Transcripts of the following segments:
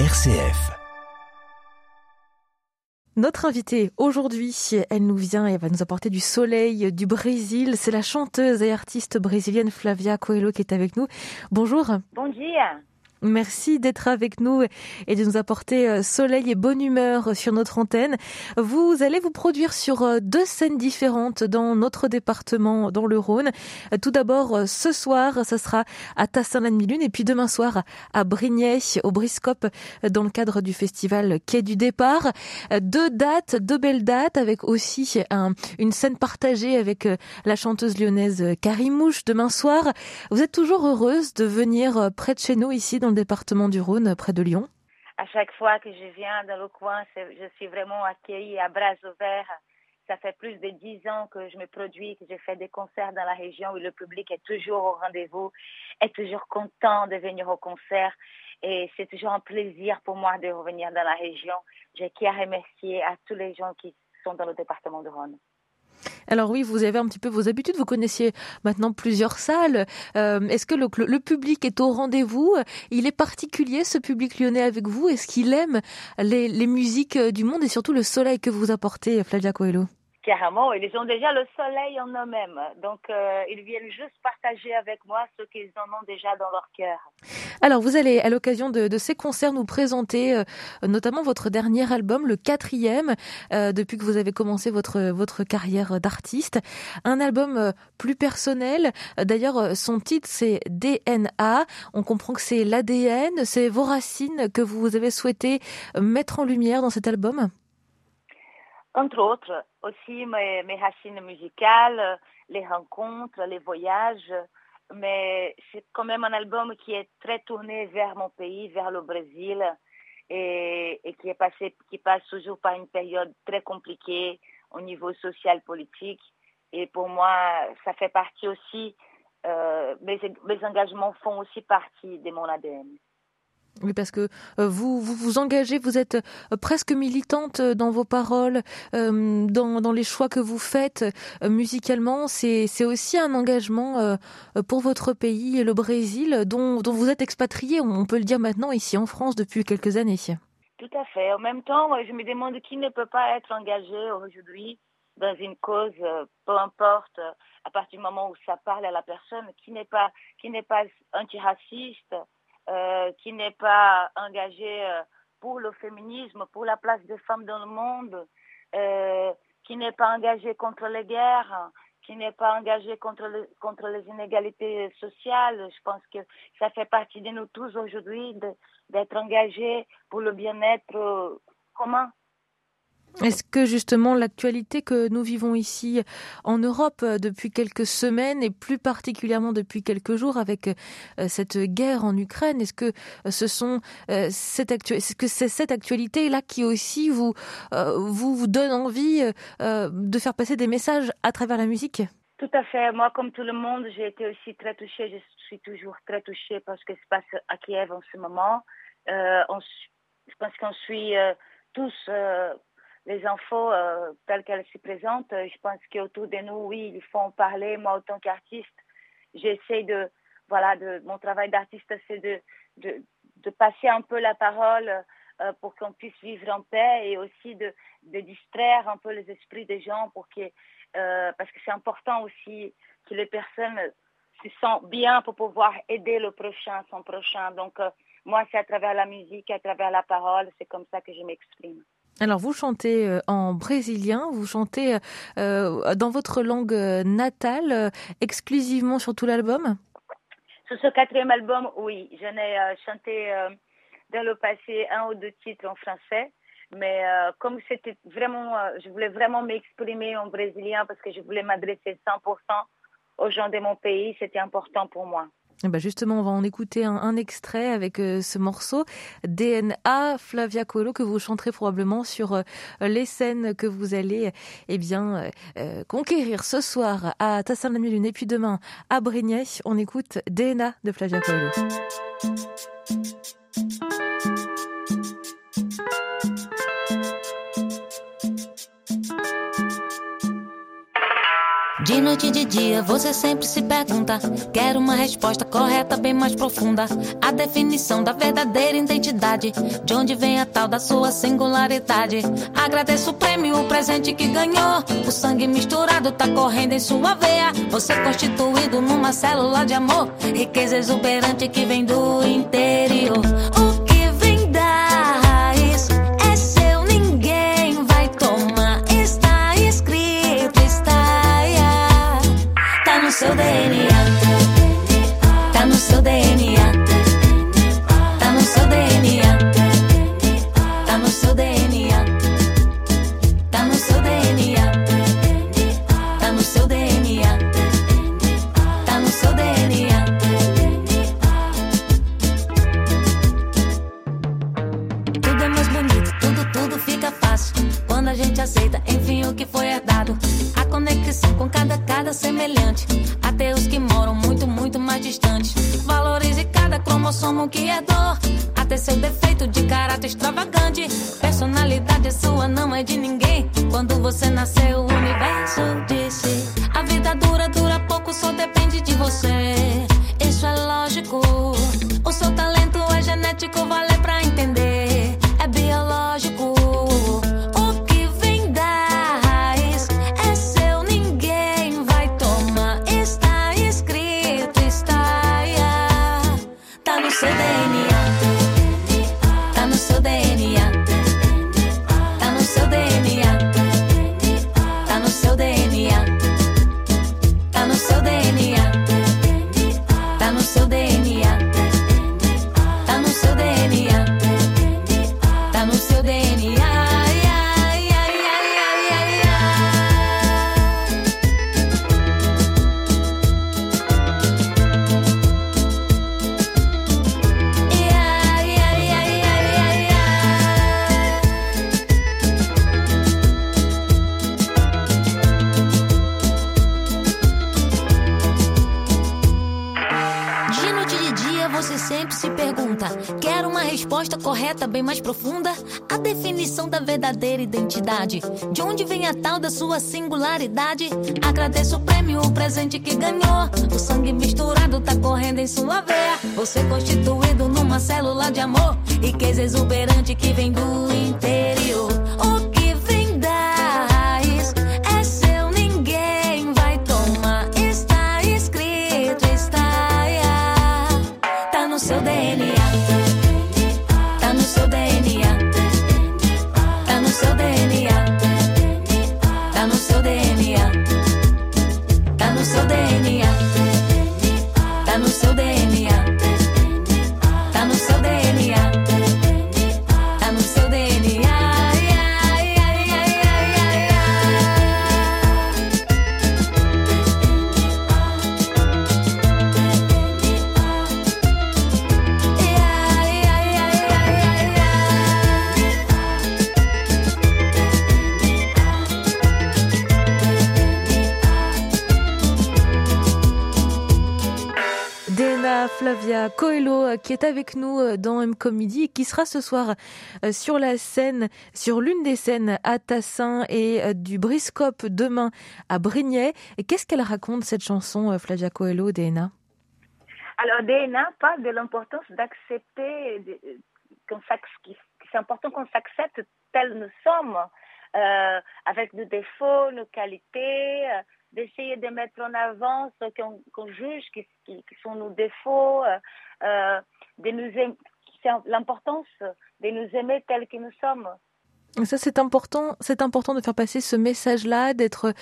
RCF. Notre invitée aujourd'hui, elle nous vient et va nous apporter du soleil du Brésil. C'est la chanteuse et artiste brésilienne Flavia Coelho qui est avec nous. Bonjour. Bonjour. Merci d'être avec nous et de nous apporter euh, soleil et bonne humeur sur notre antenne. Vous allez vous produire sur euh, deux scènes différentes dans notre département, dans le Rhône. Euh, tout d'abord, ce soir, ça sera à Tassin-la-Demi-Lune et puis demain soir à Brignais, au Briscope, dans le cadre du festival Quai du Départ. Deux dates, deux belles dates avec aussi une scène partagée avec la chanteuse lyonnaise Karimouche demain soir. Vous êtes toujours heureuse de venir près de chez nous ici dans département du Rhône, près de Lyon À chaque fois que je viens dans le coin, je suis vraiment accueillie à bras ouverts. Ça fait plus de dix ans que je me produis, que je fais des concerts dans la région où le public est toujours au rendez-vous, est toujours content de venir au concert. Et c'est toujours un plaisir pour moi de revenir dans la région. J'ai qu'à remercier à tous les gens qui sont dans le département du Rhône. Alors oui, vous avez un petit peu vos habitudes, vous connaissiez maintenant plusieurs salles. Euh, est-ce que le, le, public est au rendez-vous? Il est particulier ce public lyonnais avec vous? Est-ce qu'il aime les, les musiques du monde et surtout le soleil que vous apportez, Flavia Coelho? Carrément, ils ont déjà le soleil en eux-mêmes. Donc, euh, ils viennent juste partager avec moi ce qu'ils en ont déjà dans leur cœur. Alors, vous allez, à l'occasion de, ces concerts, nous présenter euh, notamment votre dernier album, le quatrième, euh, depuis que vous avez commencé votre, votre carrière d'artiste. Un album plus personnel. D'ailleurs, son titre, c'est DNA. On comprend que c'est l'ADN, c'est vos racines que vous avez souhaité mettre en lumière dans cet album? Entre autres, aussi mes, racines musicales, les rencontres, les voyages. Mais c'est quand même un album qui est très tourné vers mon pays, vers le Brésil, et, et qui est passé, qui passe toujours par une période très compliquée au niveau social politique. Et pour moi, ça fait partie aussi. Euh, mes, mes engagements font aussi partie de mon ADN. Oui, parce que euh, vous, vous vous engagez, vous êtes euh, presque militante euh, dans vos paroles, dans, dans les choix que vous faites musicalement. C'est, aussi un engagement pour votre pays, le Brésil, dont, dont vous êtes expatrié, on peut le dire maintenant, ici en France depuis quelques années. Tout à fait. En même temps, je me demande qui ne peut pas être engagé aujourd'hui dans une cause, peu importe, à partir du moment où ça parle à la personne, qui n'est pas, qui n'est pas antiraciste, euh, qui n'est pas engagé euh, pour le féminisme, pour la place des femmes dans le monde, euh, qui n'est pas engagé contre les guerres, qui n'est pas engagé contre, contre les inégalités sociales. Je pense que ça fait partie de nous tous aujourd'hui d'être engagés pour le bien-être commun. Est-ce que justement l'actualité que nous vivons ici en Europe euh, depuis quelques semaines et plus particulièrement depuis quelques jours avec euh, cette guerre en Ukraine, est-ce que euh, ce sont cette c'est cette actualité là qui aussi vous vous, donne envie de faire passer des messages à travers la musique? Tout à fait. Moi, comme tout le monde, j'ai été aussi très touchée. Je suis toujours très touchée parce que se passe à Kiev en ce moment. je pense qu'on suit tous les infos euh, telles qu'elles se présentent. Euh, je pense qu'autour de nous, oui, il faut en parler. Moi, en tant qu'artiste, j'essaie de, voilà, de, mon travail d'artiste, c'est de, de, de, passer un peu la parole euh, pour qu'on puisse vivre en paix et aussi de, de distraire un peu les esprits des gens pour que, parce que c'est important aussi que les personnes se sentent bien pour pouvoir aider le prochain, son prochain. Donc, moi, c'est à travers la musique, à travers la parole, c'est comme ça que je m'exprime. Alors vous chantez euh, en brésilien, vous chantez euh, dans votre langue euh, natale, exclusivement sur tout l'album? Sur ce quatrième album, oui. J'en ai chanté dans le passé un ou deux titres en français. Mais comme c'était vraiment, je voulais vraiment m'exprimer en brésilien parce que je voulais m'adresser 100% aux gens de mon pays, c'était important pour moi. Eh ben, justement, on va en écouter un, extrait avec euh, ce morceau DNA Flavia Coelho que vous chanterez probablement sur euh, les scènes que vous allez eh bien euh, conquérir ce soir à Tassin la et puis demain à Brignais. On écoute DNA de Flavia Coelho. De noite e de dia, você sempre se pergunta. Quero uma resposta correta, bem mais profunda. A definição da verdadeira identidade. De onde vem a tal da sua singularidade. Agradeço o prêmio, o presente que ganhou. O sangue misturado tá correndo em sua veia. Você constituído numa célula de amor. Riqueza exuberante que vem do interior. so they Até seu defeito de caráter extravagante. Personalidade sua, não é de ninguém. Quando você nasceu, o universo disse: A vida dura, dura pouco, só depende de você. Isso é lógico. O seu talento é genético, vale pra entender. É biológico. É seu, ninguém correta, bem mais profunda. A definição da verdadeira identidade. De onde vem a tal da sua singularidade? Agradeço o prêmio, o presente que ganhou. O sangue misturado tá correndo em sua veia. Você constituído numa célula de amor. Riqueza exuberante que vem do interior. No seu DNA. Tá no seu DNA. Flavia Coelho euh, qui est avec nous euh, dans M Comedy et qui sera ce soir euh, sur la scène, sur l'une des scènes à Tassin et du Briscope demain à Brignais. Et qu'est-ce qu'elle raconte cette chanson, Flavia Coelho, Dena Alors, DNA parle de l'importance d'accepter, c'est important qu'on s'accepte tels nous sommes, avec nos défauts, nos qualités, d'essayer de mettre en avant ce qu'on juge qui, qui- qui sont nos défauts, euh, euh, de nous l'importance de nous aimer tels que nous sommes. Ça, c'est important. C'est important de faire passer ce message-là, d'être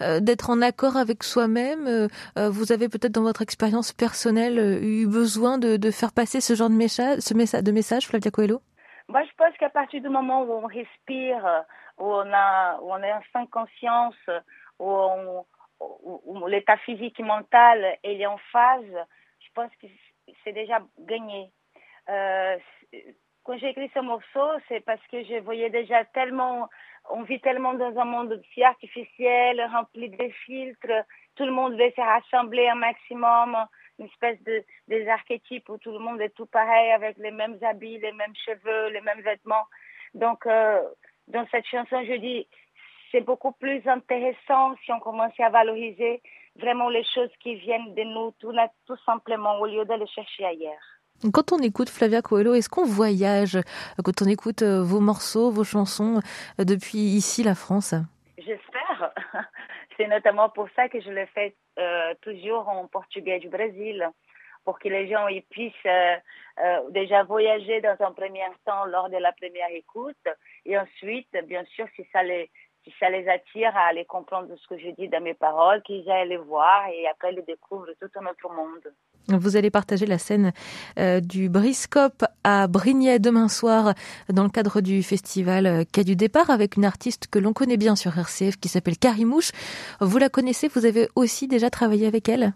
euh, d'être en accord avec soi-même. Euh, vous avez peut-être dans votre expérience personnelle euh, eu besoin de, de faire passer ce genre de message, ce message, de message, Flavia Coelho? Moi, je pense qu'à partir du moment où on respire, où on a, où on est en sans conscience, où, on- où- l'état physique et mental est en phase, je pense que c'est déjà gagné. Euh, quand j'ai écrit ce morceau, c'est parce que je voyais déjà tellement, on vit tellement dans un monde si artificiel, rempli de filtres, tout le monde veut se rassembler un maximum, une espèce de des archétypes où tout le monde est tout pareil avec les mêmes habits, les mêmes cheveux, les mêmes vêtements. Donc euh, dans cette chanson, je dis c'est beaucoup plus intéressant si on commençait à valoriser vraiment les choses qui viennent de nous tout, tout simplement au lieu d'aller chercher ailleurs. Quand on écoute Flavia Coelho, est-ce qu'on voyage quand on écoute euh, vos morceaux, vos chansons euh, depuis ici la France? J'espère. C'est notamment pour ça que je le fais euh, toujours en portugais du Brésil, pour que les gens y puissent déjà voyager dans un premier temps lors de la première écoute, et ensuite, bien sûr, si ça les si ça les attire à aller comprendre ce que je dis dans mes paroles, qu'ils aillent les voir et après ils découvrent tout un autre monde. Vous allez partager la scène euh, du Briscope à Brignais demain soir dans le cadre du festival euh, Quai du départ avec une artiste que l'on connaît bien sur RCF qui s'appelle Karimouche. Vous la connaissez, vous avez aussi déjà travaillé avec elle?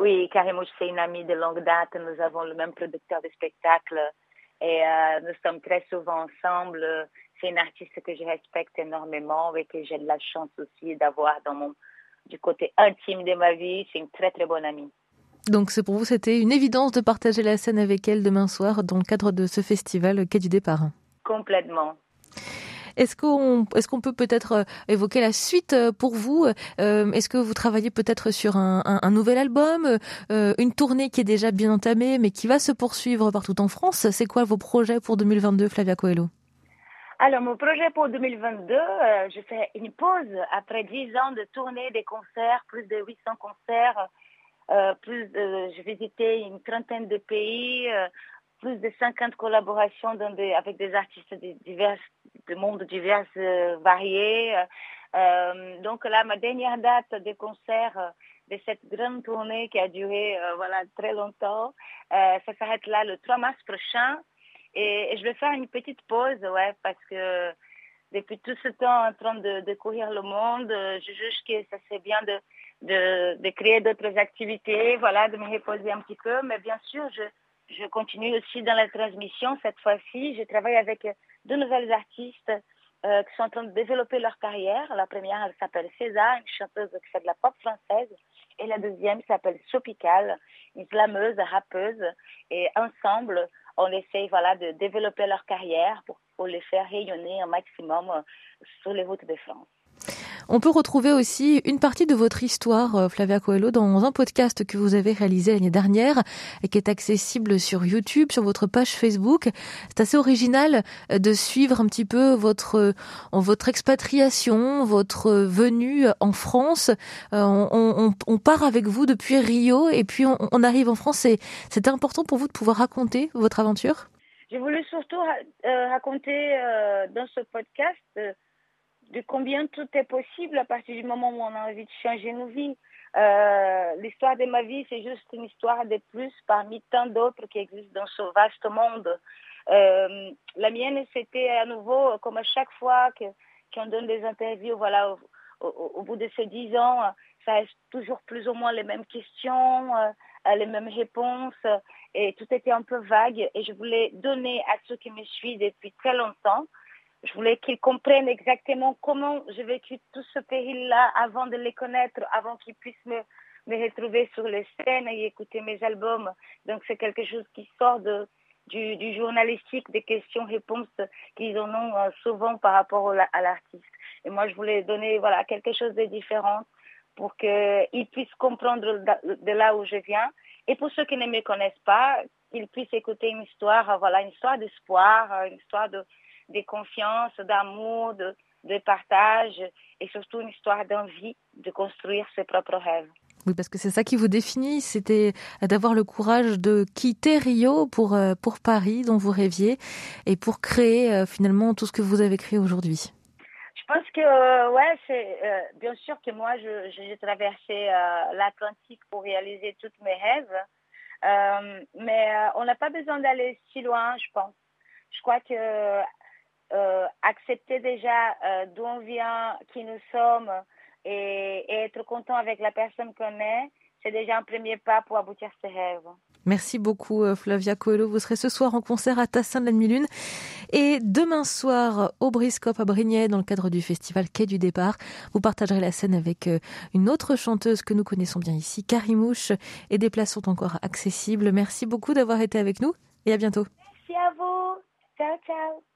Oui, Karimouche c'est une amie de longue date. Nous avons le même producteur de spectacles et euh, nous sommes très souvent ensemble c'est une artiste que je respecte énormément et que j'ai de la chance aussi d'avoir dans mon du côté intime de ma vie. C'est une très très bonne amie. Donc c'est pour vous c'était une évidence de partager la scène avec elle demain soir dans le cadre de ce festival Quai du départ. Complètement. Est-ce qu'on est-ce qu'on peut peut-être euh, évoquer la suite euh, pour vous euh, Est-ce que vous travaillez peut-être sur un, un, nouvel album, une tournée qui est déjà bien entamée mais qui va se poursuivre partout en France? C'est quoi vos projets pour 2022, Flavia Coelho? Alors, mon projet pour 2022, euh, je fais une pause après 10 ans de tournée des concerts, plus de 800 concerts, euh, plus de, j'ai visité une trentaine de pays, euh, plus de 50 collaborations dans des, avec des artistes de divers, de mondes divers, euh, variés. Euh, donc là, ma dernière date de concert de cette grande tournée qui a duré voilà très longtemps, ça s'arrête là le 3 mars prochain. Et, je vais faire une petite pause, ouais, parce que depuis tout ce temps en train de, courir le monde, je juge que ça serait bien de, de, de créer d'autres activités, voilà, de me reposer un petit peu. Mais bien sûr, je, je continue aussi dans la transmission cette fois-ci. Je travaille avec deux nouvelles artistes euh, qui sont en train de développer leur carrière. La première, elle s'appelle César, une chanteuse qui fait de la pop française. Et la deuxième s'appelle Sopical, une slameuse, rappeuse. Et ensemble, on essaye voilà, de développer leur carrière pour, pour les faire rayonner un maximum euh, sur les routes de France. On peut retrouver aussi une partie de votre histoire, euh, Flavia Coelho, dans un podcast que vous avez réalisé l'année dernière et qui est accessible sur YouTube, sur votre page Facebook. C'est assez original euh, de suivre un petit peu votre votre expatriation, votre venue en France. On, part avec vous depuis Rio et puis on, on arrive en France. C'est important pour vous de pouvoir raconter votre aventure? J'ai voulu surtout euh, raconter euh, dans ce podcast euh, de combien tout est possible à partir du moment où on a envie de changer nos vies. L'histoire de ma vie, c'est juste une histoire de plus parmi tant d'autres qui existent dans ce vaste monde. la mienne, c'était à nouveau, comme à chaque fois qu'on donne des interviews, voilà, au, au, bout de ces dix ans, ça reste toujours plus ou moins les mêmes questions, les mêmes réponses et tout était un peu vague et je voulais donner à ceux qui me suivent depuis très longtemps, je voulais qu'ils comprennent exactement comment j'ai vécu tout ce péril-là avant de les connaître, avant qu'ils puissent me, me retrouver sur les scènes et écouter mes albums. Donc c'est quelque chose qui sort de, du, du journalistique, des questions-réponses qu'ils en ont euh, souvent par rapport à l'artiste. Et moi, je voulais donner voilà quelque chose de différent pour qu'ils puissent comprendre de là où je viens et pour ceux qui ne me connaissent pas, qu'ils puissent écouter une histoire, voilà, une histoire d'espoir, une histoire de, de confiance, d'amour, de, de partage et surtout une histoire d'envie de construire ses propres rêves. Oui, parce que c'est ça qui vous définit, c'était d'avoir le courage de quitter Rio pour, euh, pour Paris, dont vous rêviez, et pour créer euh, finalement tout ce que vous avez créé aujourd'hui. Je pense que, euh, ouais, c'est bien sûr que moi, j'ai traversé l'Atlantique pour réaliser tous mes rêves, mais on n'a pas besoin d'aller si loin, je pense. Je crois que accepter déjà d'où on vient, qui nous sommes, et, être content avec la personne qu'on est, c'est déjà un premier pas pour aboutir ses rêves. Merci beaucoup euh, Flavia Coelho. Vous serez ce soir en concert à Tassin de la Demi-Lune et demain soir au Briscope à Brignais dans le cadre du festival Quai du Départ. Vous partagerez la scène avec euh, une autre chanteuse que nous connaissons bien ici, Karimouche, et des places sont encore accessibles. Merci beaucoup d'avoir été avec nous et à bientôt. Merci à vous. Ciao, ciao.